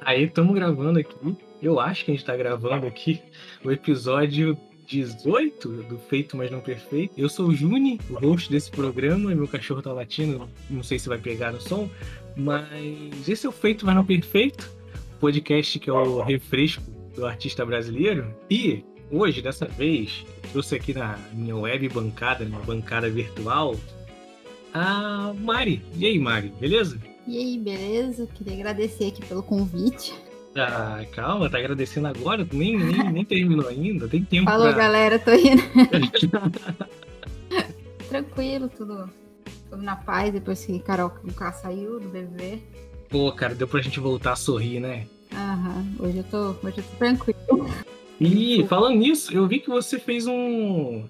Aí, estamos gravando aqui. Eu acho que a gente tá gravando aqui o episódio 18 do Feito Mas Não Perfeito. Eu sou o Juni, o host desse programa, e meu cachorro tá latindo, não sei se vai pegar no som, mas esse é o Feito Mas Não Perfeito, podcast que é o refresco do artista brasileiro. E hoje, dessa vez, trouxe aqui na minha web bancada, minha bancada virtual, a Mari. E aí, Mari, beleza? E aí, beleza? Queria agradecer aqui pelo convite. Ah, calma, tá agradecendo agora? Nem, nem, nem terminou ainda, tem tempo Falou, pra... galera, tô indo. Tranquilo, tudo, tudo na paz, depois que Carol K saiu do BBB. Pô, cara, deu pra gente voltar a sorrir, né? Aham, hoje eu tô, hoje eu tô tranquilo. E falando nisso, eu vi que você fez um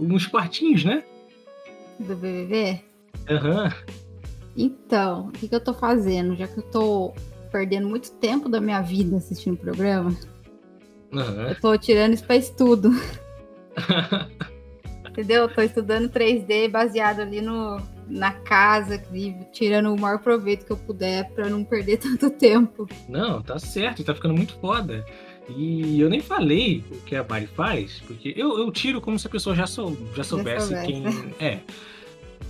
uns quartinhos, né? Do BBB? Aham. Então, o que, que eu tô fazendo? Já que eu tô perdendo muito tempo da minha vida assistindo o programa, Aham. eu tô tirando isso pra estudo. Entendeu? Eu tô estudando 3D baseado ali no, na casa, tirando o maior proveito que eu puder pra não perder tanto tempo. Não, tá certo, tá ficando muito foda. E eu nem falei o que a Mari faz, porque eu, eu tiro como se a pessoa já, sou, já soubesse soubesse. quem é.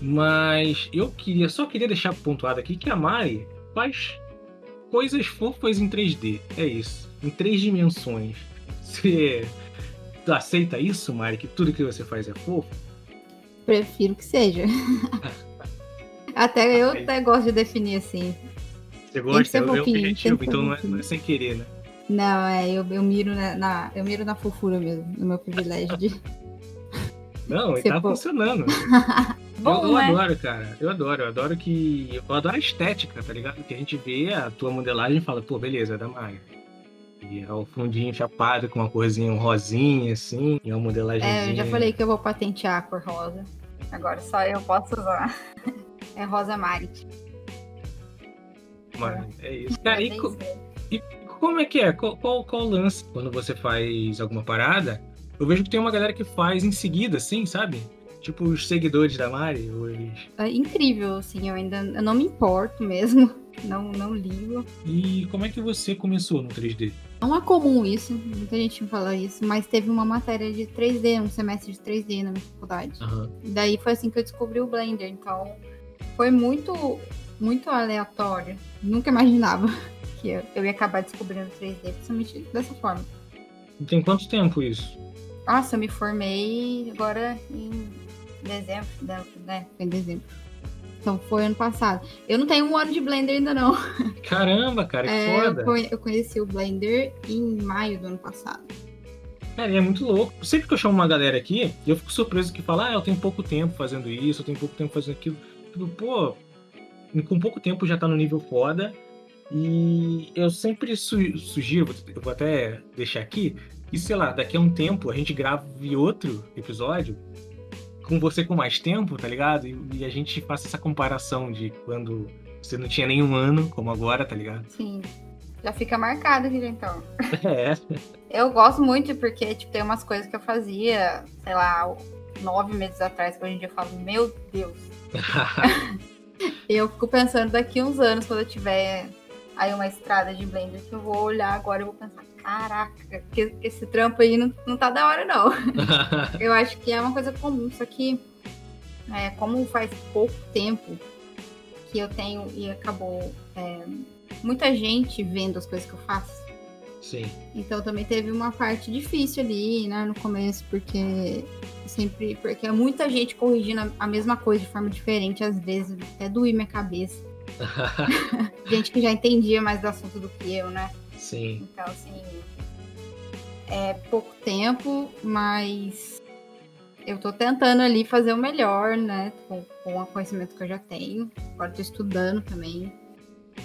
Mas eu queria, só queria deixar pontuado aqui que a Mari faz coisas fofas em 3D. É isso. Em três dimensões. Você aceita isso, Mari? Que tudo que você faz é fofo? Prefiro que seja. até eu até gosto de definir assim. Você gosta? ser Eu, eu fofinho, objetivo, tem que ser então não é, não é sem querer, né? Não, é, eu, eu miro na, na- eu miro na fofura mesmo, no meu privilégio de. Não, e tá pô- funcionando. Bom, eu, eu né? adoro, cara. Eu adoro. Eu adoro que. Eu adoro a estética, tá ligado? Que a gente vê a tua modelagem e fala, pô, beleza, é da Maia. E é o fundinho chapado com uma corzinha um rosinha, assim, e uma modelagem. É, eu já falei que eu vou patentear a cor rosa. Agora só eu posso usar. É rosa Marit. É isso. Cara, e, co- e como é que é? Qual, qual, qual o lance quando você faz alguma parada? Eu vejo que tem uma galera que faz em seguida, assim, sabe? Tipo os seguidores da Mari, os... É incrível, assim, eu ainda eu não me importo mesmo. Não, não ligo. E como é que você começou no 3D? Não é comum isso, muita gente me fala isso, mas teve uma matéria de 3D, um semestre de 3D na minha faculdade. Aham. E daí foi assim que eu descobri o Blender, então foi muito, muito aleatório. Nunca imaginava que eu, eu ia acabar descobrindo 3D, principalmente dessa forma. Tem quanto tempo isso? Nossa, eu me formei agora em dezembro, né? né? Foi em dezembro. Então foi ano passado. Eu não tenho um ano de Blender ainda não. Caramba, cara, que É, eu, foda! eu conheci o Blender em maio do ano passado. Cara, e é muito louco. Sempre que eu chamo uma galera aqui, eu fico surpreso que fala, ah, eu tenho pouco tempo fazendo isso, eu tenho pouco tempo fazendo aquilo. Tipo, pô, com pouco tempo já tá no nível foda. E eu sempre su- sugiro, eu vou até deixar aqui, que, sei lá, daqui a um tempo a gente grave outro episódio com você com mais tempo, tá ligado? E, e a gente faça essa comparação de quando você não tinha nenhum ano, como agora, tá ligado? Sim. Já fica marcado aqui, então. É. Eu gosto muito porque, tipo, tem umas coisas que eu fazia, sei lá, nove meses atrás, que hoje em dia eu falo, meu Deus. Eu fico pensando daqui uns anos, quando eu tiver aí uma estrada de Blender, que eu vou olhar agora e vou pensar, caraca, que, que esse trampo aí não, não tá da hora, não. Eu acho que é uma coisa comum, só que é, como faz pouco tempo que eu tenho e acabou é, muita gente vendo as coisas que eu faço. Sim. Então também teve uma parte difícil ali, né, no começo, porque sempre, porque é muita gente corrigindo a- mesma coisa de forma diferente, às vezes até doía minha cabeça. Gente que já entendia mais do assunto do que eu, né? Sim. Então, assim, é pouco tempo, mas eu tô tentando ali fazer o melhor, né? Com, com o conhecimento que eu já tenho. Agora tô estudando também,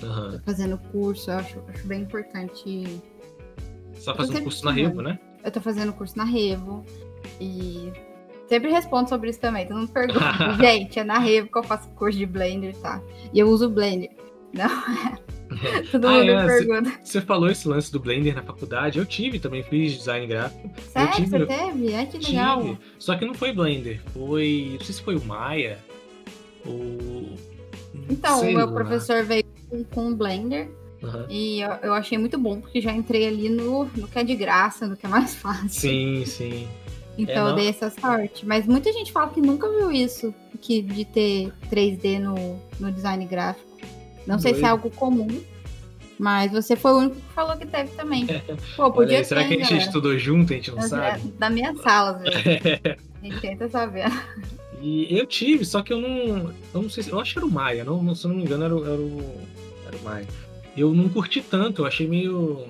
Aham. tô fazendo curso, eu acho, acho bem importante. Só fazendo sempre curso na. Revo, né? Eu tô fazendo curso na Revo e sempre respondo sobre isso também. Todo mundo pergunta, gente, é na Revo que eu faço curso de Blender, tá? E eu uso Blender. Não, todo Ah, mundo é, me pergunta. Você falou esse lance do Blender na faculdade. Eu tive também, fiz design gráfico. Sério, tive- você teve? Ai, que legal. Tive. Só que não foi Blender. Foi. Não sei se foi o Maia. Ou. Então, sei o meu lá. professor veio com, com o Blender Uhum. E eu, eu, achei muito bom, porque já entrei ali no, no que é de graça, no que é mais fácil. Sim, sim. Então é, eu dei essa sorte. Mas muita gente fala que nunca viu isso, que de ter 3D no, no design gráfico. Não sei se é algo comum, mas você foi o único que falou que teve também. Pô, podia Olha, será ter, que a gente galera. estudou junto a gente não sabe? Da minha sala, velho. a gente tenta saber. E eu tive, só que eu não. Eu não sei se. Eu acho que era o Maia, não, se eu não me engano, era, era, o, era o Maia. Eu não curti tanto, eu achei meio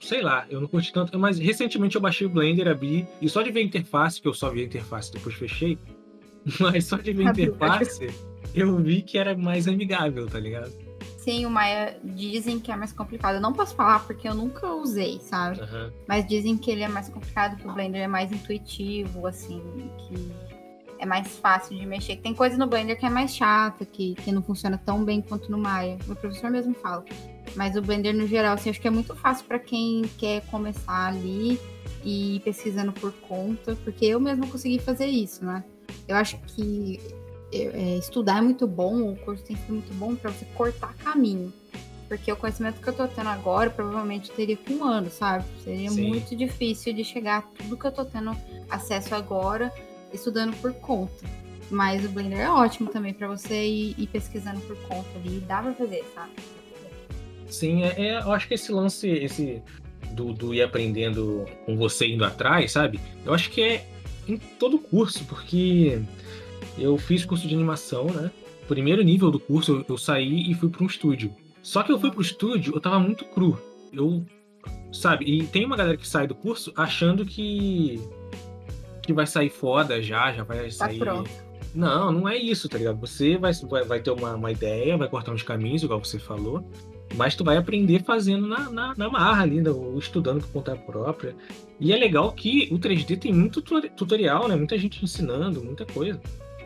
sei lá, eu não curti tanto. Mas recentemente eu baixei o Blender, abri, e só de ver a interface, que eu só vi a interface depois fechei, mas só de ver a interface, eu vi que era mais amigável, tá ligado? Sim, o Maya dizem que é mais complicado. Eu não posso falar porque eu nunca usei, sabe? Uhum. Mas dizem que ele é mais complicado, que o Blender é mais intuitivo, assim, que é mais fácil de mexer. Tem coisa no Blender que é mais chata, que, que não funciona tão bem quanto no Maya. O professor mesmo fala. Mas o Blender, no geral, assim, acho que é muito fácil para quem quer começar ali e ir pesquisando por conta, porque eu mesmo consegui fazer isso, né? Eu acho que estudar é muito bom, o curso tem sido muito bom para você cortar caminho. Porque o conhecimento que eu tô tendo agora, provavelmente teria com um ano, sabe? Seria Sim. muito difícil de chegar a tudo que eu tô tendo acesso agora, estudando por conta. Mas o Blender é ótimo também para você ir, ir, pesquisando por conta ali. Dá pra fazer, sabe? Sim, é, é, eu acho que esse lance, esse do, do ir aprendendo com você indo atrás, sabe? Eu acho que é em todo curso, porque eu fiz curso de animação, né? Primeiro nível do curso, eu, eu saí e fui para um estúdio. Só que eu fui pro estúdio, eu tava muito cru. Eu, sabe, e tem uma galera que sai do curso achando que que vai sair foda já, já vai tá sair. Pronto. Não, não é isso, tá ligado? Você vai, vai, vai ter uma, uma ideia, vai cortar uns caminhos, igual você falou, mas tu vai aprender fazendo na, na, na marra ali, né? estudando por conta própria. E é legal que o 3D tem muito tutorial, né? Muita gente ensinando, muita coisa.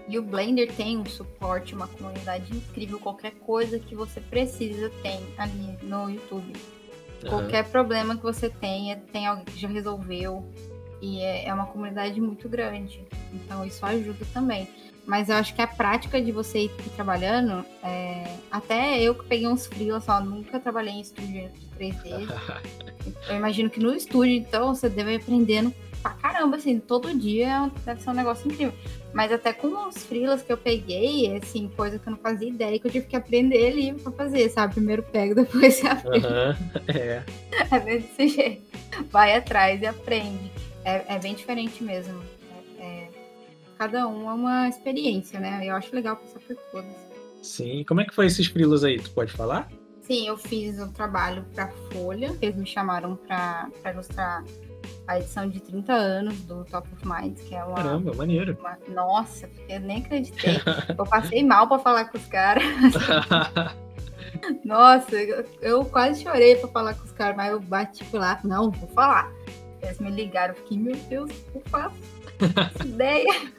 E o Blender tem um suporte, uma comunidade incrível. Qualquer coisa que você precisa tem ali no YouTube. Uhum. Qualquer problema que você tenha, tem alguém que já resolveu. E é, é uma comunidade muito grande. Então isso ajuda também. Mas eu acho que a prática de você ir trabalhando, é... até eu que peguei uns frios, só nunca trabalhei em estúdio de 3D. eu imagino que no estúdio, então, você deve ir aprendendo pra caramba, assim, todo dia deve ser um negócio incrível. Mas até com os frilas que eu peguei, assim, coisa que eu não fazia ideia, que eu tive que aprender ali pra fazer, sabe? Primeiro pego, depois você aprende. Uhum, é. É desse jeito. Vai atrás e aprende. É, é bem diferente mesmo cada um é uma experiência, né? Eu acho legal passar por todas. Sim, como é que foi esses frilos aí? Tu pode falar? Sim, eu fiz um trabalho para Folha, eles me chamaram para ilustrar a edição de 30 anos do Top of Minds, que é uma. Caramba, maneiro. Uma, nossa, eu nem acreditei. eu passei mal para falar com os caras. nossa, eu, eu, quase chorei para falar com os caras, mas eu bati por lá, não, vou falar. Eles me ligaram, eu fiquei, meu Deus, o que eu faço? Ideia.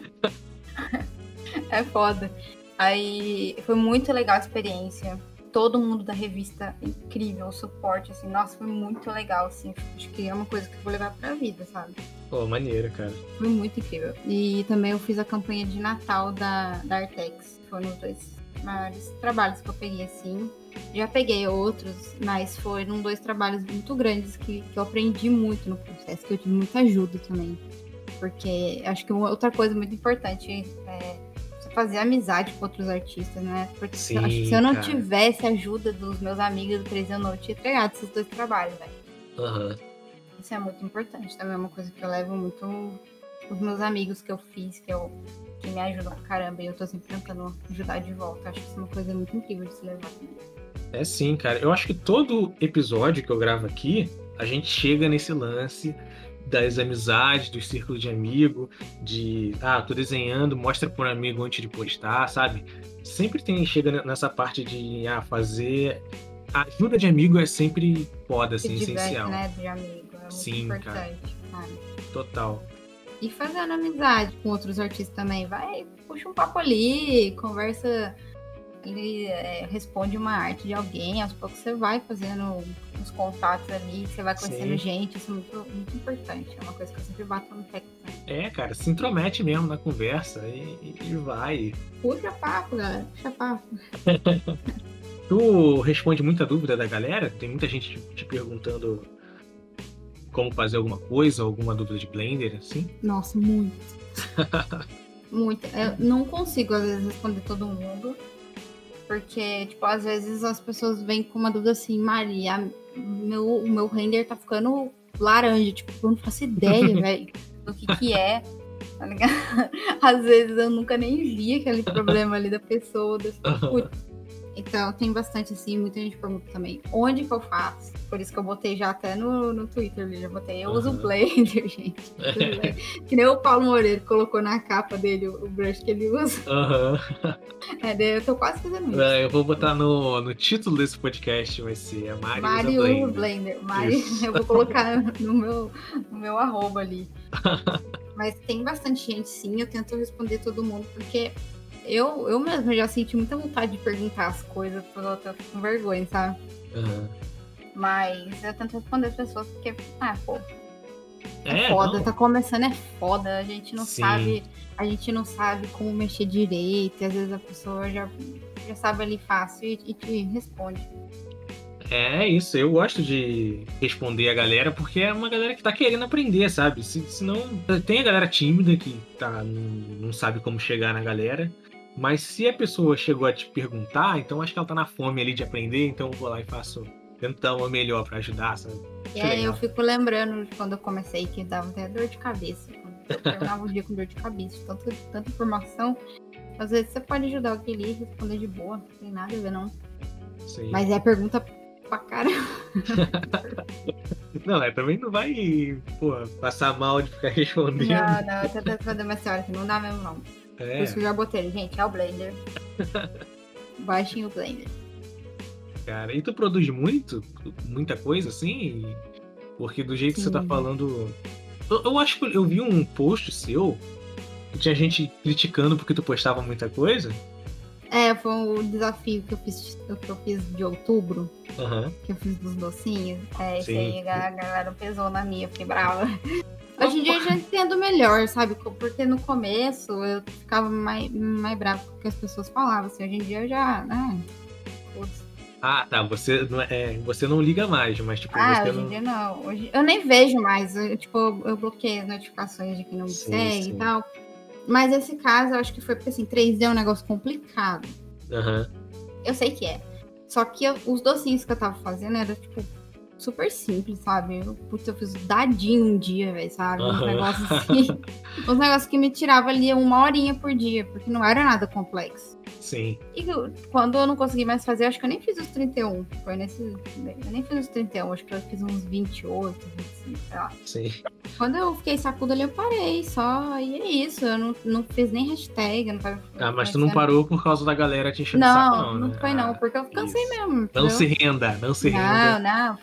é foda. Aí foi muito legal a experiência. Todo mundo da revista, incrível, o suporte, assim, nossa, foi muito legal, assim. Acho que é uma coisa que eu vou levar pra vida, sabe? Pô, maneira, cara. Foi muito incrível. E também eu fiz a campanha de Natal da, da Artex. Foram os dois maiores trabalhos que eu peguei, assim. Já peguei outros, mas foram dois trabalhos muito grandes que, que eu aprendi muito no processo, que eu tive muita ajuda também. Porque acho que outra coisa muito importante é fazer amizade com outros artistas, né? Porque Sim, acho que se eu não cara. tivesse a ajuda dos meus amigos do 3 eu não tinha entregado esses dois trabalhos, velho. Uhum. Isso é muito importante. Também é uma coisa que eu levo muito os meus amigos que eu fiz, que, eu, que me ajudam pra caramba. E eu tô sempre tentando ajudar de volta. Acho que isso é uma coisa muito incrível de se levar também. É sim, cara. Eu acho que todo episódio que eu gravo aqui, a gente chega nesse lance das amizades, dos círculos de amigo, de ah, tô desenhando, mostra para um amigo antes de postar, sabe? Sempre tem chega nessa parte de ah, fazer a ajuda de amigo é sempre foda, assim, essencial. Né, de amigo, é Sim, importante, cara. cara. Total. E fazendo amizade com outros artistas também, vai, puxa um papo ali, conversa ele é, responde uma arte de alguém, aos poucos você vai fazendo os contatos ali, você vai conhecendo Sim. gente, isso é muito, muito importante. É uma coisa que eu sempre bato no pé. É, cara, se intromete mesmo na conversa e, e vai. Puxa papo, galera, puxa papo. Tu responde muita dúvida da galera? Tem muita gente te perguntando como fazer alguma coisa, alguma dúvida de Blender, assim? Nossa, muito. muito. Eu não consigo, às vezes, responder todo mundo. Porque, tipo, às vezes as pessoas vêm com uma dúvida assim, Maria, meu, o meu render tá ficando laranja. Tipo, eu não faço ideia, velho, do que que é. Tá ligado? Às vezes eu nunca nem vi aquele problema ali da pessoa. Desse, putz, então, tem bastante, assim, muita gente pergunta também, onde que eu faço? Por isso que eu botei já até no, no Twitter, já botei, eu uhum. uso o Blender, gente. É. que nem o Paulo Moreira colocou na capa dele o, brush que ele usa. Uhum. É, eu tô quase fazendo isso. É, eu vou botar no, no título desse podcast, vai ser Mari Mari usa Blender. Blender. Mari, eu vou colocar no meu, no meu arroba ali. Mas tem bastante gente, sim, eu tento responder todo mundo, porque eu, eu mesmo já senti muita vontade de perguntar as coisas, porque eu tô com vergonha, sabe? Uhum. Mas eu tento responder as pessoas porque, ah, pô. É, é foda, não. tá começando, é foda. A gente não Sim. sabe, a gente não sabe como mexer direito, e às vezes a pessoa já, já sabe ali fácil e, e te responde. É isso, eu gosto de responder a galera porque é uma galera que tá querendo aprender, sabe? Se, senão tem a galera tímida que tá, não, não sabe como chegar na galera. Mas se a pessoa chegou a te perguntar, então acho que ela tá na fome ali de aprender, então eu vou lá e faço tentar uma melhor para ajudar, sabe? é, eu fico lembrando de quando eu comecei que dava até dor de cabeça. Eu terminava o dia com dor de cabeça, tanto, tanta informação. Às vezes você pode ajudar ali e responder de boa, não tem nada a ver, não. Sim. Mas é pergunta pra caramba. não, é, também não vai, pô, passar mal de ficar respondendo. Não, não, eu tentando fazer uma que não dá mesmo, não. É. Por isso que eu já botei, gente, é o Blender. Baixem o Blender. Cara, e tu produz muito? Muita coisa assim? Porque do jeito Sim. que você tá falando. Eu, eu, acho que eu vi um post seu que tinha gente criticando porque tu postava muita coisa. É, foi o desafio que eu fiz, que eu fiz de outubro. Uhum. Que eu fiz dos docinhos. É, esse aí a galera pesou na minha, fiquei brava. Hoje em dia eu já entendo melhor, sabe? Porque no começo eu ficava mais, mais bravo com o que as pessoas falavam. Assim, hoje em dia eu já. Né? Ah, tá. Você não, é, você não liga mais, mas tipo. Ah, hoje não... em dia não. Hoje, eu nem vejo mais. Eu, tipo, eu bloqueei as notificações de quem não me segue e tal. Mas esse caso eu acho que foi porque assim, 3D é um negócio complicado. Uhum. Eu sei que é. Só que eu, os docinhos que eu tava fazendo era tipo super simples, sabe? Eu, putz, eu fiz dadinho um dia, velho, sabe? Uns uhum. negócios assim. uns negócios que me tiravam ali uma horinha por dia, porque não era nada complexo. Sim. E quando eu não consegui mais fazer, acho que eu nem fiz os 31. Foi nesse. Eu nem fiz os 31, acho que eu fiz uns 28, 25, sei lá. Sim. Quando eu fiquei sacuda ali, eu parei só. E é isso. Eu não, não fiz nem hashtag. Não ah, mas tu não parou por causa da galera te enchendo não, saco, não, não né? foi não, porque eu cansei isso. mesmo. Não entendeu? se renda, não se não, renda. Não, não.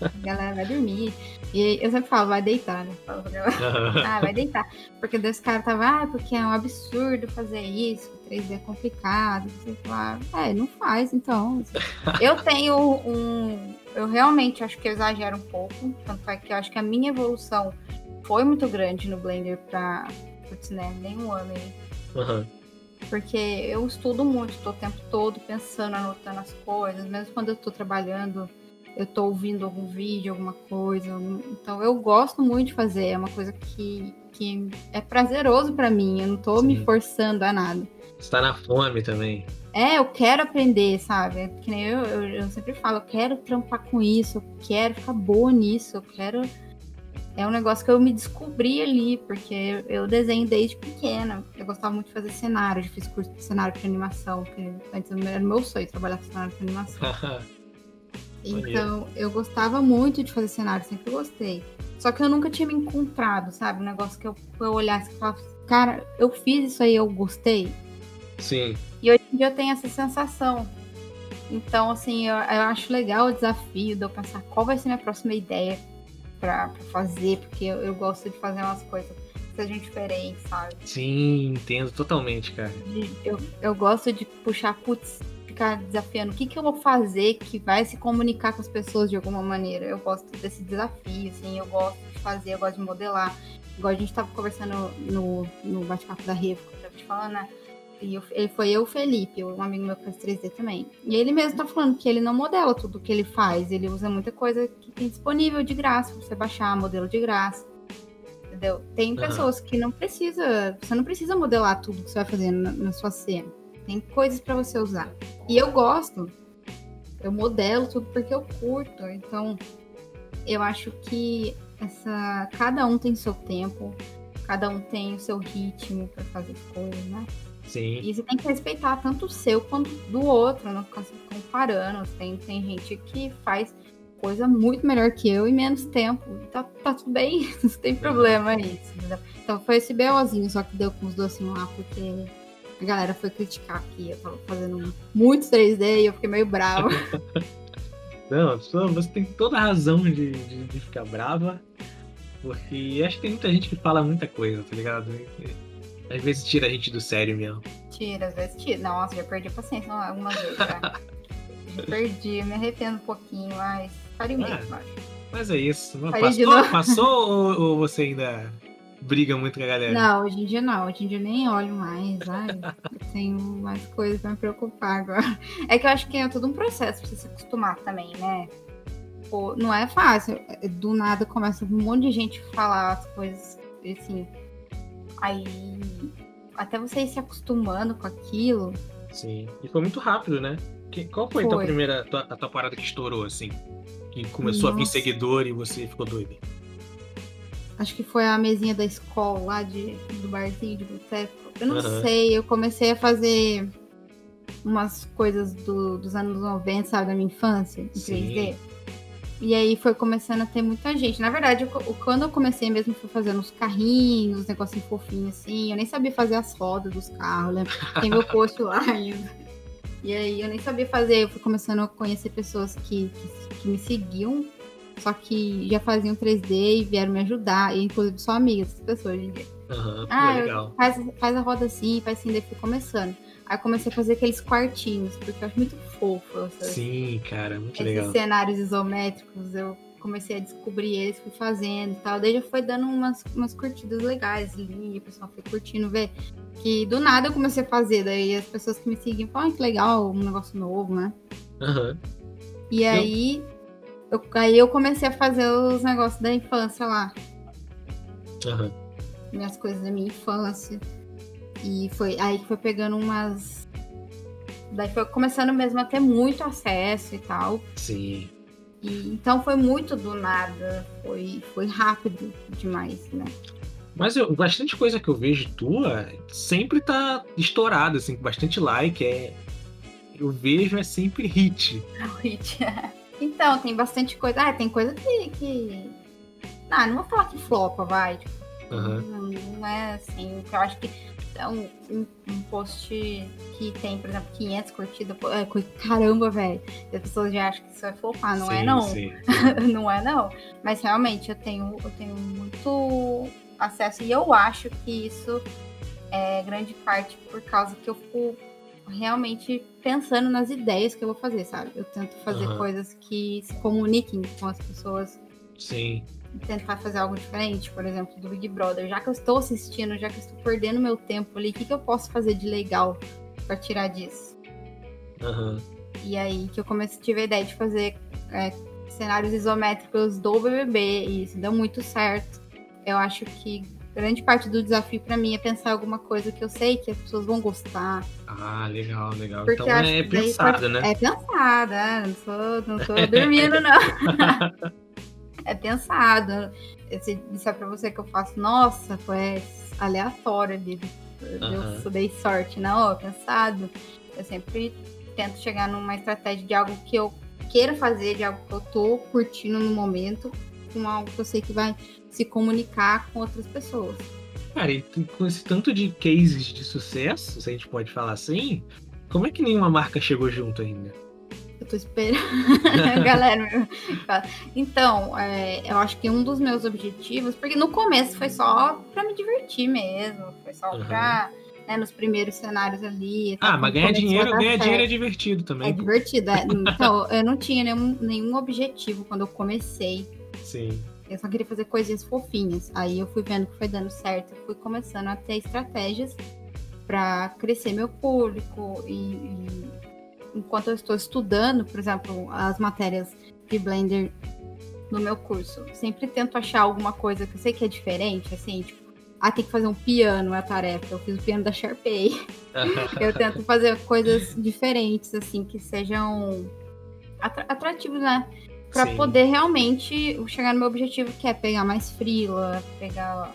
A galera vai dormir. E eu sempre falo, vai deitar, né? ah, vai deitar. Porque Deus cara tava, ah, porque é um absurdo fazer isso 3D é complicado. Você fala, é, não faz, então. Eu tenho um. Eu realmente acho que eu exagero um pouco. Tanto é que eu acho que a minha evolução foi muito grande no Blender pra. Putz, né? Nem um ano aí. Uhum. Porque eu estudo muito, tô o tempo todo pensando, anotando as coisas, mesmo quando eu tô trabalhando, eu tô ouvindo algum vídeo, alguma coisa. Então eu gosto muito de fazer, é uma coisa que, que é prazeroso para mim, eu não tô Sim. me forçando a nada. Está na fome também. É, eu quero aprender, sabe? Que nem eu, eu, eu, sempre falo, eu quero trampar com isso, eu quero ficar boa nisso, eu quero. É um negócio que eu me descobri ali, porque eu desenho desde pequena. Eu gostava muito de fazer cenário, eu fiz curso de cenário de animação, porque antes era meu sonho trabalhar com cenário de animação. então, eu gostava muito de fazer cenário, sempre gostei. Só que eu nunca tinha me encontrado, sabe? Um negócio que eu, eu olhasse e falasse, cara, eu fiz isso aí, eu gostei Sim. E hoje em dia eu tenho essa sensação. Então, assim, eu, eu acho legal o desafio de eu pensar qual vai ser minha próxima ideia para fazer, porque eu, eu, gosto de fazer umas coisas que sejam diferentes, sabe? Sim, entendo totalmente, cara. eu, eu gosto de puxar, putz, ficar desafiando o que, que eu vou fazer que vai se comunicar com as pessoas de alguma maneira. Eu gosto desse desafio, assim, eu gosto de fazer, eu gosto de modelar. Igual a gente tava conversando no, no bate-papo da Revo, que eu tava te falando, né? E eu, ele foi eu, Felipe, um amigo meu que faz 3D também. E ele mesmo tá falando que ele não modela tudo que ele faz. Ele usa muita coisa que tem disponível de graça, pra você baixar modelo de graça. Entendeu? Tem pessoas que não precisa. Você não precisa modelar tudo que você vai fazer na, na sua cena. Tem coisas para você usar. E eu gosto. Eu modelo tudo porque eu curto. Então, eu acho que essa. Cada um tem seu tempo, cada um tem o seu ritmo para fazer coisas, né? Sim. E você tem que respeitar tanto o seu quanto do outro, não ficar se comparando. Tem, tem gente que faz coisa muito melhor que eu em menos tempo. Tá, tá tudo bem, não tem problema isso. Entendeu? Então foi esse BOzinho só que deu com os docinhos lá, porque a galera foi criticar que eu tava fazendo muito 3D e eu fiquei meio brava. não, você tem toda a razão de, de, de ficar brava. Porque acho que tem muita gente que fala muita coisa, tá ligado? Às vezes tira a gente do sério mesmo. Tira, às vezes tira. Nossa, já perdi a paciência algumas vezes já. já perdi, me arrependo um pouquinho, mas faria o mesmo, acho. Mas é isso. Passou, passou ou, ou, você ainda briga muito com a galera? Não, hoje em dia não. Hoje em dia eu nem olho mais. Ai, tenho mais coisas pra me preocupar agora. É que eu acho que é todo um processo pra você se acostumar também, né? Pô, não é fácil. Do nada começa um monte de gente falar as coisas assim Aí até você ir se acostumando com aquilo. Sim. E foi muito rápido, né? Que, qual foi, foi. a tua primeira tua, a tua parada que estourou, assim? Que começou Nossa. a vir seguidor e você ficou doido? Acho que foi a mesinha da escola lá de, do barzinho de boteco. Eu não uhum. sei, eu comecei a fazer umas coisas do, dos anos 90, sabe, da minha infância, em Sim. 3D. E aí foi começando a ter muita gente. Na verdade, eu, quando eu comecei mesmo, fui fazendo os carrinhos, negocinho fofinho assim. Eu nem sabia fazer as rodas dos carros, né? Tem meu post lá ainda. E aí eu nem sabia fazer. Eu fui começando a conhecer pessoas que, que, que me seguiam, só que já faziam 3D e vieram me ajudar. E inclusive sou amiga dessas pessoas hoje em dia. Uhum, ah, legal. Faz, faz a roda assim, faz assim, daí fui começando. Aí comecei a fazer aqueles quartinhos, porque eu acho muito fofo. Sim, cara, muito esses legal. Esses cenários isométricos, eu comecei a descobrir eles, fui fazendo e tal. Daí já foi dando umas, umas curtidas legais ali, o pessoal foi curtindo ver. Que do nada eu comecei a fazer, daí as pessoas que me seguem falam, ah, que legal, um negócio novo, né? Uhum. E aí eu, aí eu comecei a fazer os negócios da infância lá. Uhum. Minhas coisas da minha infância. E foi aí que foi pegando umas. Daí foi começando mesmo a ter muito acesso e tal. Sim. E, então foi muito do nada, foi, foi rápido demais, né? Mas eu, bastante coisa que eu vejo tua sempre tá estourada, assim, com bastante like. É, eu vejo é sempre hit. hit, é. Então, tem bastante coisa. Ah, tem coisa que. que... Ah, não vou falar que flopa, vai. Tipo, uhum. não, não, é assim. Eu acho que um, um, um, post que tem, por exemplo, 500 curtidas, é, caramba, velho. As pessoas já acham que isso vai flopar, não é sim, é não. Sim. não é não. Mas realmente eu tenho, eu tenho muito acesso e eu acho que isso é grande parte por causa que eu fico realmente pensando nas ideias que eu vou fazer, sabe? Eu tento fazer uhum. coisas que se comuniquem com as pessoas. Sim tentar fazer algo diferente, por exemplo, do Big Brother. Já que eu estou assistindo, já que eu estou perdendo meu tempo ali, o que, que eu posso fazer de legal para tirar disso? Uhum. E aí que eu comecei, tive a ideia de fazer é, cenários isométricos do BBB e isso deu muito certo. Eu acho que grande parte do desafio para mim é pensar alguma coisa que eu sei que as pessoas vão gostar. Ah, legal, legal. Porque então é pensado, né? É pensada, não sou, não tô dormindo, não. é pensado. Se disser pra você que eu faço, nossa, foi aleatório ali. Eu só dei sorte. Não, é pensado. Eu sempre tento chegar numa estratégia de algo que eu queira fazer, de algo que eu tô curtindo no momento, com algo que eu sei que vai se comunicar com outras pessoas. Cara, e com esse tanto de cases de sucesso, se a gente pode falar assim, como é que nenhuma marca chegou junto ainda? Tô esperando. Galera, então, é, eu acho que um dos meus objetivos, porque no começo foi só pra me divertir mesmo, foi só uhum. pra. Né, nos primeiros cenários ali. Ah, mas ganhar dinheiro, ganhar dinheiro é divertido também. É divertido, é. Então, eu não tinha nenhum, nenhum objetivo quando eu comecei. Sim. Eu só queria fazer coisinhas fofinhas. Aí eu fui vendo que foi dando certo, fui começando a ter estratégias para crescer meu público e, e, enquanto eu estou estudando, por exemplo, as matérias de Blender no meu curso, sempre tento achar alguma coisa que eu sei que é diferente, assim, tipo, ah, tem que fazer um piano, é a tarefa. Eu fiz o piano da Sharpay. eu tento fazer coisas diferentes, assim, que sejam atrativos, né? Pra Sim. poder realmente chegar no meu objetivo, que é pegar mais freela, pegar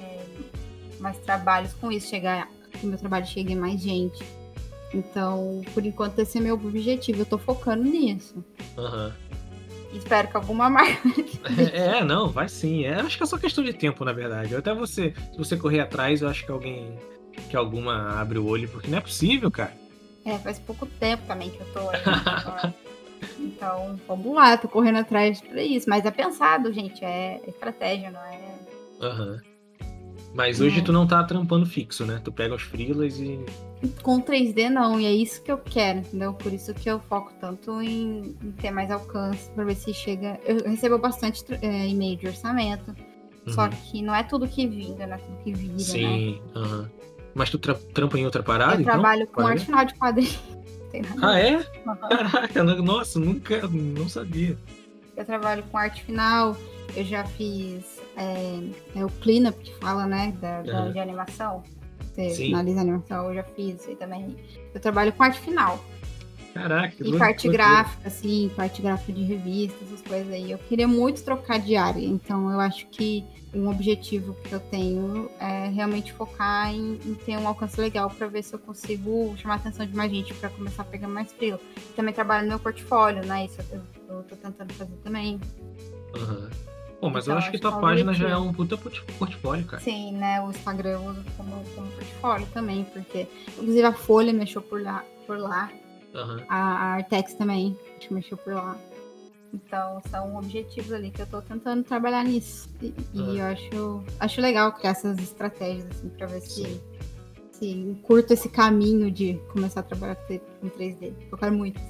é, mais trabalhos com isso, chegar que o meu trabalho chegue mais gente. Então, por enquanto, esse é meu objetivo. Eu tô focando nisso. Uhum. Espero que alguma marca. é, é, não, vai sim. É, acho que é só questão de tempo, na verdade. Até você, se você correr atrás, eu acho que alguém. Que alguma abre o olho, porque não é possível, cara. É, faz pouco tempo também que eu tô aí. então, vamos lá, tô correndo atrás pra isso. Mas é pensado, gente. É estratégia, não é. Aham. Uhum. Mas hoje é. tu não tá trampando fixo, né? Tu pega os freelas e. Com 3D não, e é isso que eu quero, entendeu? Por isso que eu foco tanto em, em ter mais alcance, pra ver se chega. Eu recebo bastante é, e-mail de orçamento. Uhum. Só que não é tudo que vinga, não é tudo que vira, Sim, né? Uhum. Mas tu tra trampa em outra parada? Eu então? trabalho com arte final de quadrinhos. Ah, é? Uhum. Caraca, nossa, nunca, não sabia. Eu trabalho com arte final, eu já fiz é, é o cleanup que fala, né, da, da de animação. Você Sim. finaliza a animação, eu já fiz isso aí também. Eu trabalho com arte final. Caraca, E parte gráfica, assim, parte gráfica de revistas, essas coisas aí. Eu queria muito trocar de área, então eu acho que um objetivo que eu tenho é realmente focar em, em ter um alcance legal para ver se eu consigo chamar a atenção de mais gente para começar a pegar mais frio. Também trabalho no meu portfólio, né? Isso eu, eu tô tentando fazer também. Uhum. Pô, mas então, eu acho que tua página já é um puta portfólio, cara. Sim, né? O Instagram eu uso como, como portfólio também, porque inclusive a Folha mexeu por lá. Por lá. Uhum. A, a Artex também mexeu por lá. Então, são objetivos ali que eu tô tentando trabalhar nisso. E, uhum. e eu acho, acho legal criar essas estratégias, assim, pra ver se, se curto esse caminho de começar a trabalhar com 3D. Eu quero muito.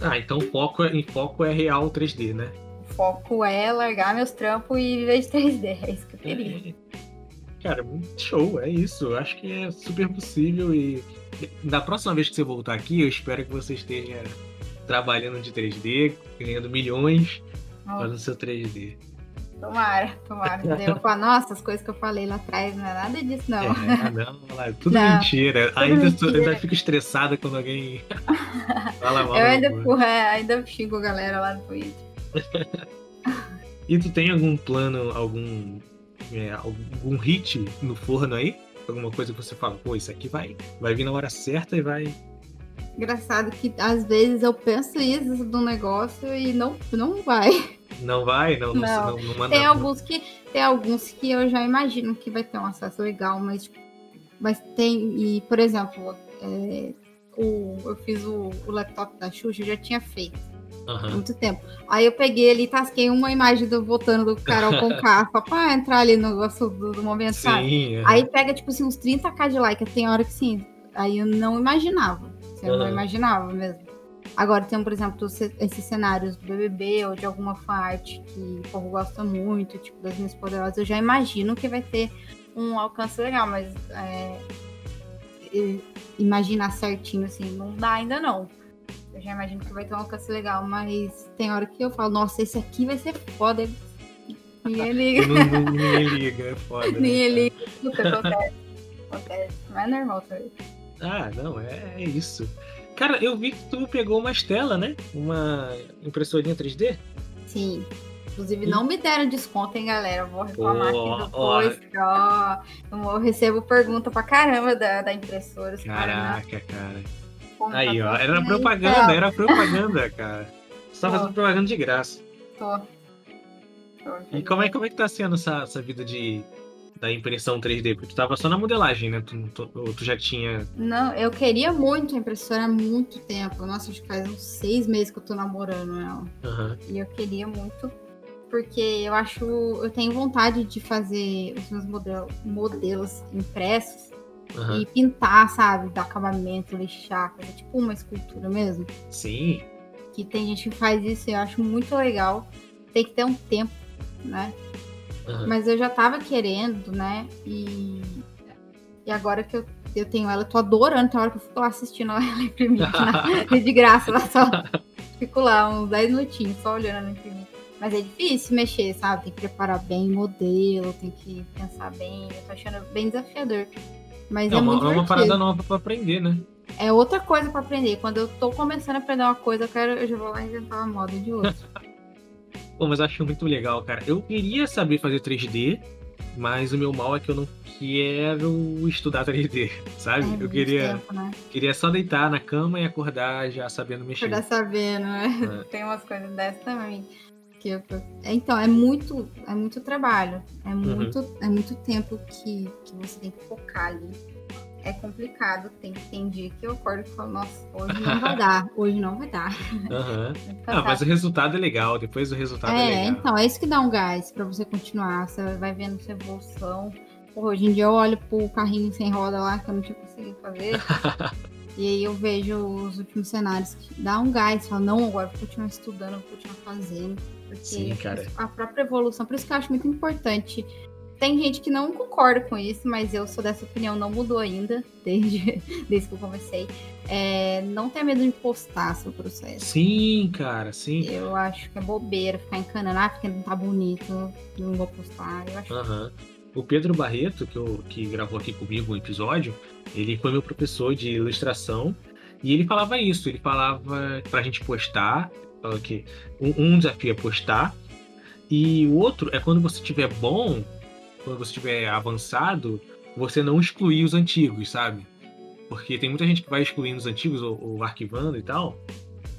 Ah, então foco, é, em foco é real 3D, né? Foco é largar meus trampos e viver de 3D. É isso que eu queria. É, cara, show, é isso. Eu acho que é super possível e da próxima vez que você voltar aqui, eu espero que você esteja trabalhando de 3D, ganhando milhões fazendo seu 3D. Tomara, tomara. eu falo, nossa, as coisas que eu falei lá atrás não é nada disso, não. É, não, é tudo não, mentira. Tudo ainda, mentira. ainda fico estressada quando alguém fala mal. Eu ainda, porra, é, ainda xingo a galera lá no Twitter. e tu tem algum plano, algum, é, algum hit no forno aí? Alguma coisa que você fala, pô, isso aqui vai, vai vir na hora certa e vai. Engraçado que às vezes eu penso isso do negócio e não, não vai. Não vai? Não, não. não, não, manda, tem, alguns que, tem alguns que eu já imagino que vai ter um acesso legal, mas, mas tem. E, por exemplo, é, o, eu fiz o, o laptop da Xuxa, eu já tinha feito. Uhum. Muito tempo. Aí eu peguei ali e tasquei uma imagem do voltando do Carol com K, só pra entrar ali no negócio do, do momento, sim? Uhum. Aí pega, tipo assim, uns 30k de like. Tem hora que sim. Aí eu não imaginava. Assim, eu não imaginava mesmo. Agora tem, por exemplo, esses cenários do BBB ou de alguma arte que o povo gosta muito, tipo das minhas poderosas, eu já imagino que vai ter um alcance legal, mas é, imaginar certinho assim, não dá ainda não. Já imagino que vai ter um alcance legal, mas tem hora que eu falo, nossa, esse aqui vai ser foda. Ninguém liga. ninguém liga, é foda. Né? Ninguém liga. Puta, acontece. Acontece. Mas é normal também. Ah, não, é, é isso. Cara, eu vi que tu pegou uma estela, né? Uma impressorinha 3D? Sim. Inclusive, não me deram desconto, hein, galera? Eu vou reclamar oh, aqui depois. Oh. ó, eu recebo pergunta pra caramba da, da impressora. Caraca, cara. Aí, ó. Era propaganda, era propaganda, cara. Você tá fazendo propaganda de graça. Tô. E como é, como é que tá sendo essa, essa vida de, da impressão 3D? Porque tu tava só na modelagem, né? Tu, tu, tu já tinha. Não, eu queria muito a impressora há muito tempo. Nossa, acho que faz uns seis meses que eu tô namorando ela. Uhum. E eu queria muito, porque eu acho. Eu tenho vontade de fazer os meus modelo, modelos impressos Uhum. E pintar, sabe? Dar acabamento, lixar, fazer tipo uma escultura mesmo. Sim. Que tem gente que faz isso e eu acho muito legal. Tem que ter um tempo, né? Uhum. Mas eu já tava querendo, né? E, e agora que eu eu tenho ela, eu tô adorando, tem hora que eu fico lá assistindo ela imprimir de graça, lá só. Fico lá uns 10 minutinhos só olhando ela imprimir. Mas é difícil mexer, sabe? Tem que preparar bem o modelo, tem que pensar bem. Eu tô achando bem desafiador. Mas é, é uma, muito é uma parada nova pra aprender, né? É outra coisa pra aprender. Quando eu tô começando a aprender uma coisa, eu, quero, eu já vou lá inventar uma moda de outra. Pô, mas eu acho muito legal, cara. Eu queria saber fazer 3D, mas o meu mal é que eu não quero estudar 3D, sabe? É eu queria, tempo, né? queria só deitar na cama e acordar já sabendo mexer. Acordar sabendo, né? É. Tem umas coisas dessas também. Que eu... Então, é muito, é muito trabalho. É uhum. muito, uhum. é muito tempo que, que você tem que focar ali é complicado. Tem, tem dia que eu acordo e falo, nossa, hoje não vai dar, hoje não vai dar. Uhum. ah, mas o resultado é legal, depois o resultado é, é legal. É, então, é isso que dá um gás para você continuar. Você vai vendo sua evolução. hoje em dia eu olho pro carrinho sem roda lá que eu não tinha conseguido fazer. e aí eu vejo os últimos cenários que dá um gás, fala, não, agora vou continuar estudando, vou continuar fazendo. Porque Sim, a própria evolução, por isso que eu acho muito importante tem gente que não concorda com isso, mas eu sou dessa opinião, não mudou ainda, desde, desde que eu comecei. É, não tenha medo de postar seu processo. Sim, cara, sim. Eu acho que é bobeira ficar encanando, ah, porque não tá bonito, não vou postar. Eu acho uhum. O Pedro Barreto, que, eu, que gravou aqui comigo o um episódio, ele foi meu professor de ilustração e ele falava isso, ele falava pra gente postar, que um, um desafio é postar, e o outro é quando você tiver bom, quando você estiver avançado, você não excluir os antigos, sabe? Porque tem muita gente que vai excluindo os antigos ou, ou arquivando e tal.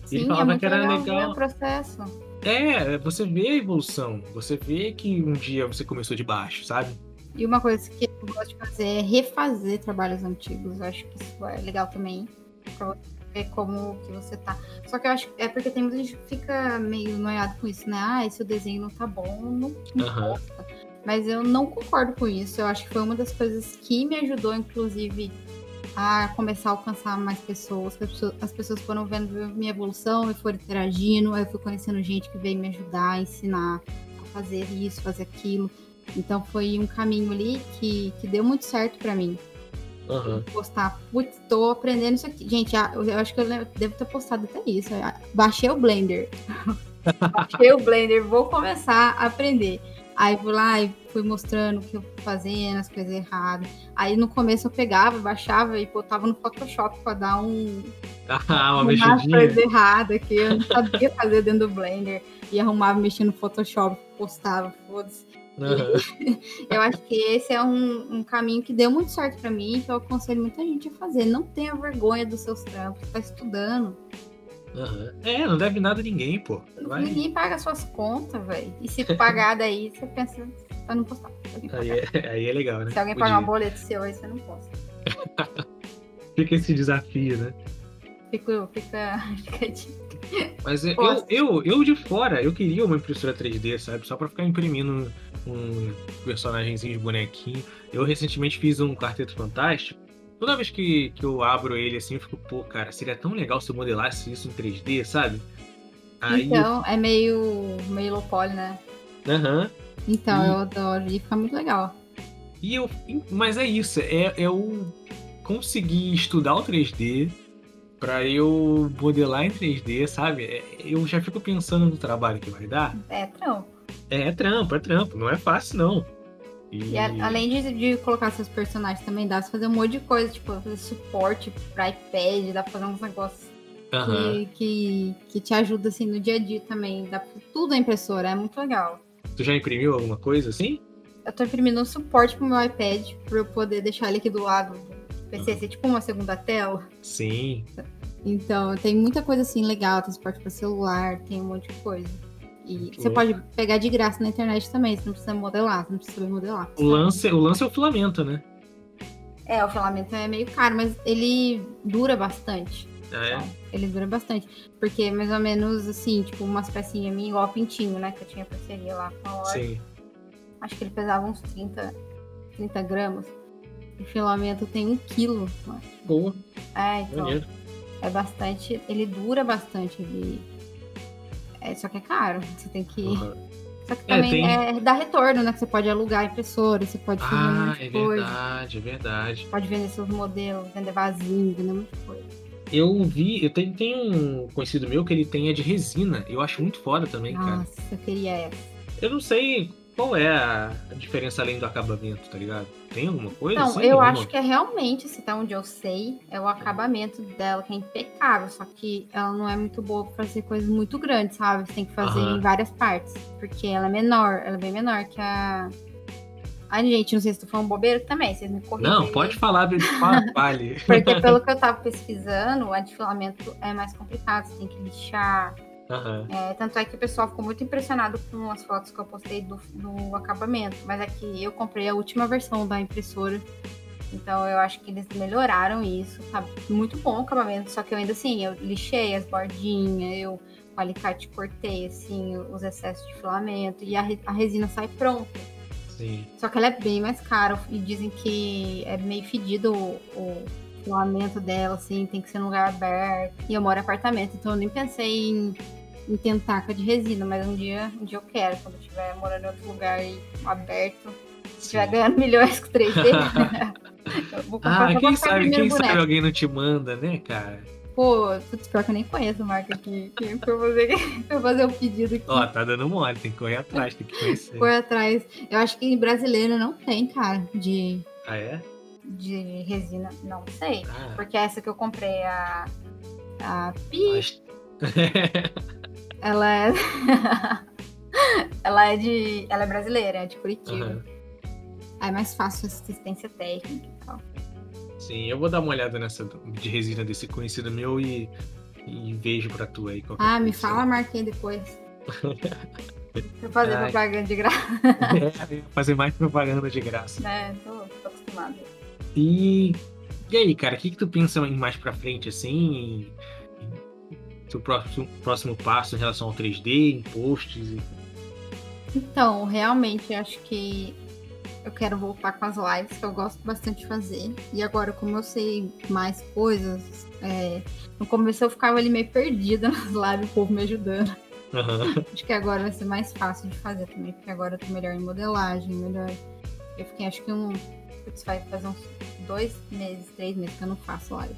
Sim, e falava é que era legal. legal. O processo. É, você vê a evolução. Você vê que um dia você começou de baixo, sabe? E uma coisa que eu gosto de fazer é refazer trabalhos antigos. Eu acho que isso é legal também. Pra você ver como que você tá. Só que eu acho que é porque tem muita gente que fica meio noiado com isso, né? Ah, esse desenho não tá bom, não, não uhum. Mas eu não concordo com isso. Eu acho que foi uma das coisas que me ajudou, inclusive, a começar a alcançar mais pessoas. As pessoas foram vendo minha evolução e foram interagindo. Eu fui conhecendo gente que veio me ajudar, ensinar a fazer isso, fazer aquilo. Então foi um caminho ali que, que deu muito certo para mim. Uhum. Postar, putz, tô aprendendo isso aqui. Gente, eu acho que eu devo ter postado até isso. Baixei o Blender. Baixei o Blender, vou começar a aprender. Aí fui lá e fui mostrando o que eu fazendo, as coisas erradas. Aí no começo eu pegava, baixava e botava no Photoshop para dar um. Ah, uma mexidinha. coisa errada que eu não sabia fazer dentro do Blender. E arrumava, mexendo no Photoshop, postava, foda-se. Uhum. eu acho que esse é um, um caminho que deu muito certo para mim, que eu aconselho muita gente a fazer. Não tenha vergonha dos seus trampos, tá estudando. Uhum. É, não deve nada a ninguém, pô. Vai. Ninguém paga suas contas, velho. E se pagar daí, você pensa pra não postar. Aí é, aí é legal, né? Se alguém pagar um boleto seu, aí você não posta. fica esse desafio, né? Fica, fica, fica Mas eu, eu, eu de fora, eu queria uma impressora 3D, sabe? Só pra ficar imprimindo um personagemzinho de bonequinho. Eu recentemente fiz um Quarteto Fantástico Toda vez que, que eu abro ele assim, eu fico, pô, cara, seria tão legal se eu modelasse isso em 3D, sabe? Aí então, eu... é meio, meio low poly, né? Aham. Uhum. Então, e... eu adoro, e fica muito legal. E eu, mas é isso, é, é eu conseguir estudar o 3D para eu modelar em 3D, sabe? É, eu já fico pensando no trabalho que vai dar. É trampo. É, é trampo, é trampo, não é fácil não. E, e a, além de, de, colocar seus personagens também, dá pra fazer um monte de coisa, tipo, fazer suporte pra iPad, dá pra fazer uns negócios que, que, que, te ajuda assim no dia a dia também. Dá pra, tudo a impressora, é muito legal. Tu já imprimiu alguma coisa assim? Eu tô imprimindo um suporte pro meu iPad pra eu poder deixar ele aqui do lado do PC, uhum. ser tipo uma segunda tela. Sim. Então, tem muita coisa assim legal, tem suporte para celular, tem um monte de coisa. E você pode pegar de graça na internet também, você não precisa modelar, você não precisa saber modelar. O lance, o lance é o filamento, né? É, o filamento é meio caro, mas ele dura bastante. Ah, é? Ele dura bastante. Porque mais ou menos assim, tipo, umas pecinhas minhas, igual pintinho, né? Que eu tinha parceria lá com a loja. Sim. Acho que ele pesava uns 30, 30 gramas. O filamento tem um quilo. Boa. É, então. Maneiro. É bastante. Ele dura bastante. Ele é, só que é caro. Você tem que. Uhum. Só que é, também tem... é, dá retorno, né? Que você pode alugar impressora, você pode fazer ah, muita é coisa. verdade, é verdade. Pode vender seus modelos, vender vazio, vender muita coisa. Eu vi, eu tenho, tenho um conhecido meu que ele tem a de resina. Eu acho muito foda também, Nossa, cara. Nossa, eu queria essa. Eu não sei qual é a diferença além do acabamento, tá ligado? Tem alguma coisa? Não, assim, eu acho que é realmente, se tá onde eu sei, é o acabamento dela que é impecável, só que ela não é muito boa pra fazer coisas muito grandes, sabe? Você tem que fazer em várias partes, porque ela é menor, ela é bem menor que a. Ai, gente, não sei se tu falando bobeira também, vocês me corrigem. Não, pode falar, vale. porque pelo que eu tava pesquisando, o antifilamento é mais complicado, você tem que lixar, Uhum. É, tanto é que o pessoal ficou muito impressionado com as fotos que eu postei do, do acabamento. Mas é que eu comprei a última versão da impressora. Então eu acho que eles melhoraram isso. Tá muito bom o acabamento. Só que eu ainda assim, eu lixei as bordinhas, eu com alicate cortei assim, os excessos de filamento. E a, a resina sai pronta. Sim. Só que ela é bem mais cara. E dizem que é meio fedido o, o filamento dela, assim, tem que ser num lugar aberto. E eu moro em apartamento, então eu nem pensei em em tentáculo de resina, mas um dia, um dia eu quero, quando eu estiver morando em outro lugar e aberto, estiver ganhando milhões com 3D. eu vou comprar ah, quem sabe, quem sabe alguém não te manda, né, cara? Pô, putz, pior que eu nem conheço a marca aqui. Foi fazer, foi fazer o pedido aqui. Ó, tá dando mole, tem que correr atrás, tem que conhecer. Correr atrás. Eu acho que em brasileiro não tem, cara, de. Ah, é? De resina. Não sei. Ah. Porque essa que eu comprei, a. A Pi. Ela é. ela é de. Ela é brasileira, é de Curitiba. Uhum. É mais fácil assistência técnica e tal. Sim, eu vou dar uma olhada nessa de resina desse conhecido meu e, e vejo pra tu aí. Ah, me fala aí depois. Vou fazer Ai. propaganda de graça. É, fazer mais propaganda de graça. É, tô, tô acostumada. E, e aí, cara, o que, que tu pensa mais pra frente, assim? seu próximo, próximo passo em relação ao 3D, em posts? E... Então, realmente, acho que eu quero voltar com as lives, que eu gosto bastante de fazer. E agora, como eu sei mais coisas, é... no começo eu ficava ali meio perdida nas lives, o povo me ajudando. Uhum. Acho que agora vai ser mais fácil de fazer também, porque agora eu tô melhor em modelagem, melhor. Eu fiquei, acho que um. Putz, vai fazer uns dois meses, três meses que eu não faço live.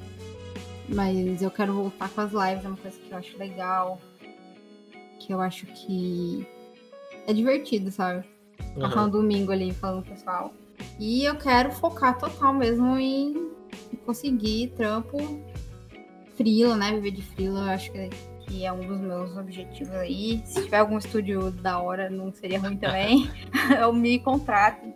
Mas eu quero voltar com as lives, é uma coisa que eu acho legal. Que eu acho que é divertido, sabe? Uhum. Passar um domingo ali falando com o pessoal. E eu quero focar total mesmo em, conseguir trampo frila, né? Viver de frila, eu acho que, que é um dos meus objetivos aí. Se tiver algum estúdio da hora, não seria ruim também. eu me contrato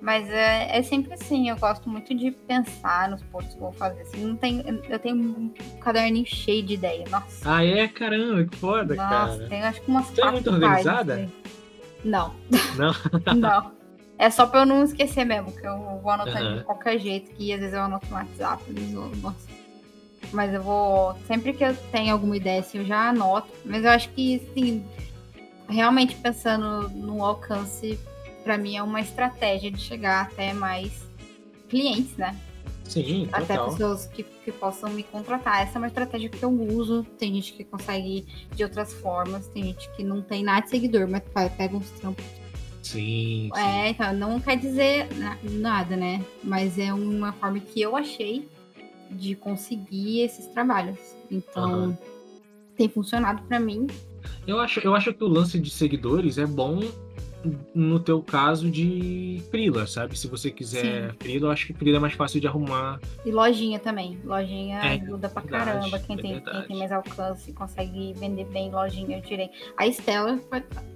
mas é, é, sempre assim, eu gosto muito de pensar nos posts que vou fazer. Assim, não tem, eu tenho um caderninho cheio de ideia. Nossa. Ah, é? Caramba, que foda, Nossa, cara. Nossa, tem acho que umas Você é muito organizada? Assim. Não. Não? não. É só pra eu não esquecer mesmo, que eu vou anotar uhum. de qualquer jeito, que às vezes eu anoto no WhatsApp, nossa. Mas eu vou. Sempre que eu tenho alguma ideia, assim, eu já anoto. Mas eu acho que, assim, realmente pensando no alcance para mim é uma estratégia de chegar até mais clientes, né? Sim, total. Até pessoas que, que possam me contratar. Essa é uma estratégia que eu uso. Tem gente que consegue de outras formas, tem gente que não tem nada de seguidor, mas pega uns trampos. Sim, sim. É, então, não quer dizer nada, né? Mas é uma forma que eu achei de conseguir esses trabalhos. Então, uhum. tem funcionado para mim. Eu acho, eu acho que o lance de seguidores é bom no teu caso de Frila, sabe? Se você quiser Frila, eu acho que Frila é mais fácil de arrumar. E lojinha também. Lojinha é, ajuda pra verdade, caramba. Quem, é tem, quem tem mais alcance consegue vender bem lojinha, eu tirei. A Estela,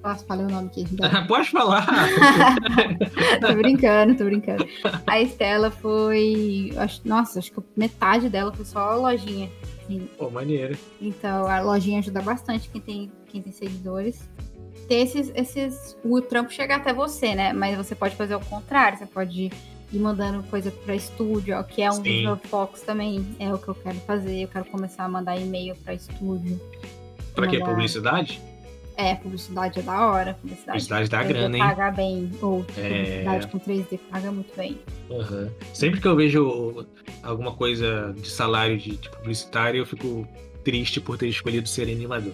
posso falar o nome aqui? Pode falar! tô brincando, tô brincando. A Estela foi. Nossa, acho que metade dela foi só lojinha. Assim. Pô, maneiro. Então a lojinha ajuda bastante quem tem, quem tem seguidores ter esses, esses. O trampo chegar até você, né? Mas você pode fazer o contrário, você pode ir mandando coisa para estúdio, que é um Sim. dos meus focos também. É o que eu quero fazer. Eu quero começar a mandar e-mail para estúdio. Para mandar... quê? Publicidade? É, publicidade é da hora. Publicidade, publicidade dá grana, hein? Paga bem. Ou é... publicidade com 3D paga muito bem. Uhum. Sempre que eu vejo alguma coisa de salário de, de publicitário, eu fico triste por ter escolhido ser animador.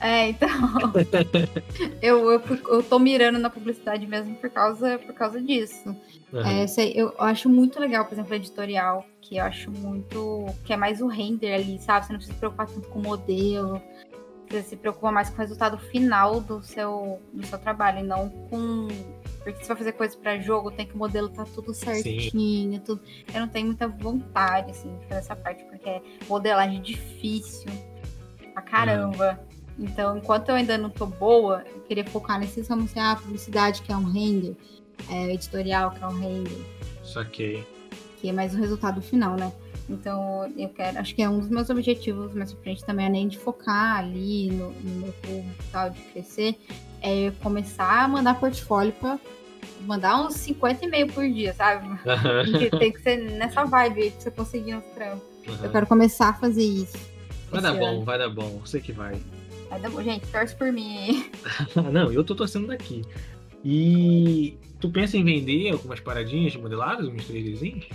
É, então. eu, eu, eu tô mirando na publicidade mesmo por causa, por causa disso. Uhum. É, sei, eu acho muito legal, por exemplo, editorial, que eu acho muito. que é mais o render ali, sabe? Você não precisa se preocupar tanto com o modelo. Você se preocupa mais com o resultado final do seu, do seu trabalho, e não com. Porque se vai fazer coisas para jogo, tem que o modelo tá tudo certinho, tudo. Eu não tenho muita vontade, assim, de fazer essa parte, porque é modelagem difícil pra caramba. Então, enquanto eu ainda não tô boa, eu queria focar nesse ramos, assim, ah, publicidade, que é um render, é, editorial, que é um render. Saquei. Que é mais o resultado final, né? Então, eu quero, acho que é um dos meus objetivos mais pra frente também, além de focar ali no, no meu público e tal, de crescer, é começar a mandar portfólio pra mandar uns 50 e meio por dia, sabe? Tem que ser nessa vibe aí pra você conseguir uns trampos. Uhum. Eu quero começar a fazer isso. Vai dar ano. bom, vai dar bom. Sei que vai. Vai dar bom, gente. Torce por mim. Não, eu tô torcendo daqui. E tu pensa em vender algumas paradinhas de modeladas, uns 3Dzinhos?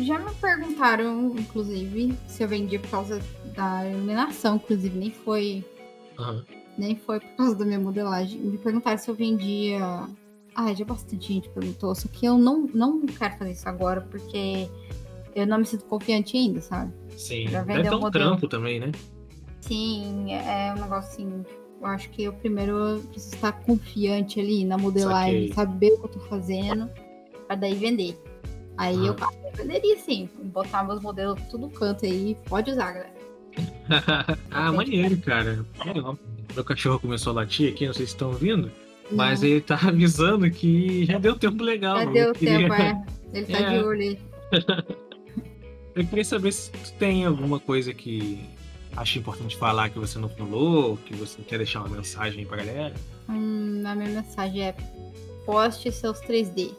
Já me perguntaram, inclusive, se eu vendia por causa da iluminação, inclusive, nem foi. Uhum. Nem foi por causa da minha modelagem. Me perguntaram se eu vendia. Ah, já bastante gente perguntou, só que eu não, não quero fazer isso agora, porque eu não me sinto confiante ainda, sabe? Sim, pra vender deve um, trampo também, né? Sim, é um negócio assim. Eu acho que eu primeiro preciso estar confiante ali na modelagem, saber o que eu tô fazendo, pra daí vender. Aí ah. eu, venderia sim, botar meus modelos tudo canto aí, pode usar, galera. ah, maneiro, cara. Meu cachorro começou a latir aqui, não sei se estão ouvindo, mas ele tá avisando que já deu tempo legal. Já deu queria... tempo, é. Ele tá é. de olho aí. eu queria saber se tu tem alguma coisa que acha importante falar que você não falou, que você quer deixar uma mensagem pra galera? Hum, a minha mensagem é poste seus 3D.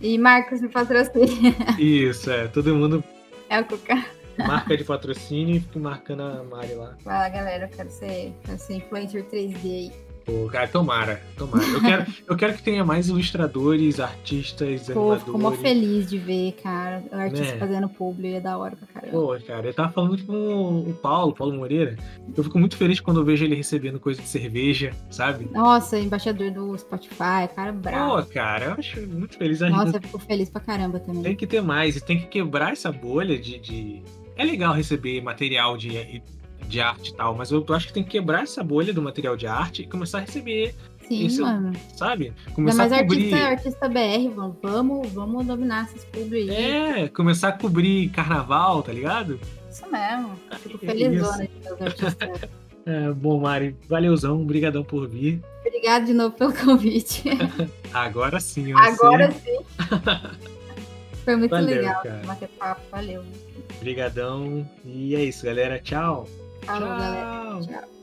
E Marcos me patrocina. Isso, é. Todo mundo. É o Cuca. Marca de patrocínio e fica marcando a Mari lá. Vai lá, galera. Eu quero ser, quero ser influencer 3D aí. Pô, cara, tomara, tomara. Eu quero, eu quero que tenha mais ilustradores, artistas, Pô, animadores. Fico mó feliz de ver, cara, o artista né? fazendo publi, é da hora pra caramba. Pô, cara, eu tava falando com o Paulo, Paulo Moreira. Eu fico muito feliz quando eu vejo ele recebendo coisa de cerveja, sabe? Nossa, embaixador do Spotify, cara bravo. Pô, cara, eu acho muito feliz. Nossa, eu fico feliz pra caramba também. Tem que ter mais, e tem que quebrar essa bolha de... de... É legal receber material de de arte e tal, mas eu acho que tem que quebrar essa bolha do material de arte e começar a receber. Sim, mano. Sabe? Começar mais a cobrir... artista, artista BR. Vamos, vamos dominar essas publi aí. É, começar a cobrir carnaval, tá ligado? Isso mesmo. Fico é felizona de ver os artistas. É, bom, Mari, valeuzão, brigadão por vir. Obrigado de novo pelo convite. Agora sim. Agora sim. Foi muito valeu, legal bater papo, valeu. Obrigadão. E é isso, galera. Tchau. Falou, Tchau. galera. Tchau.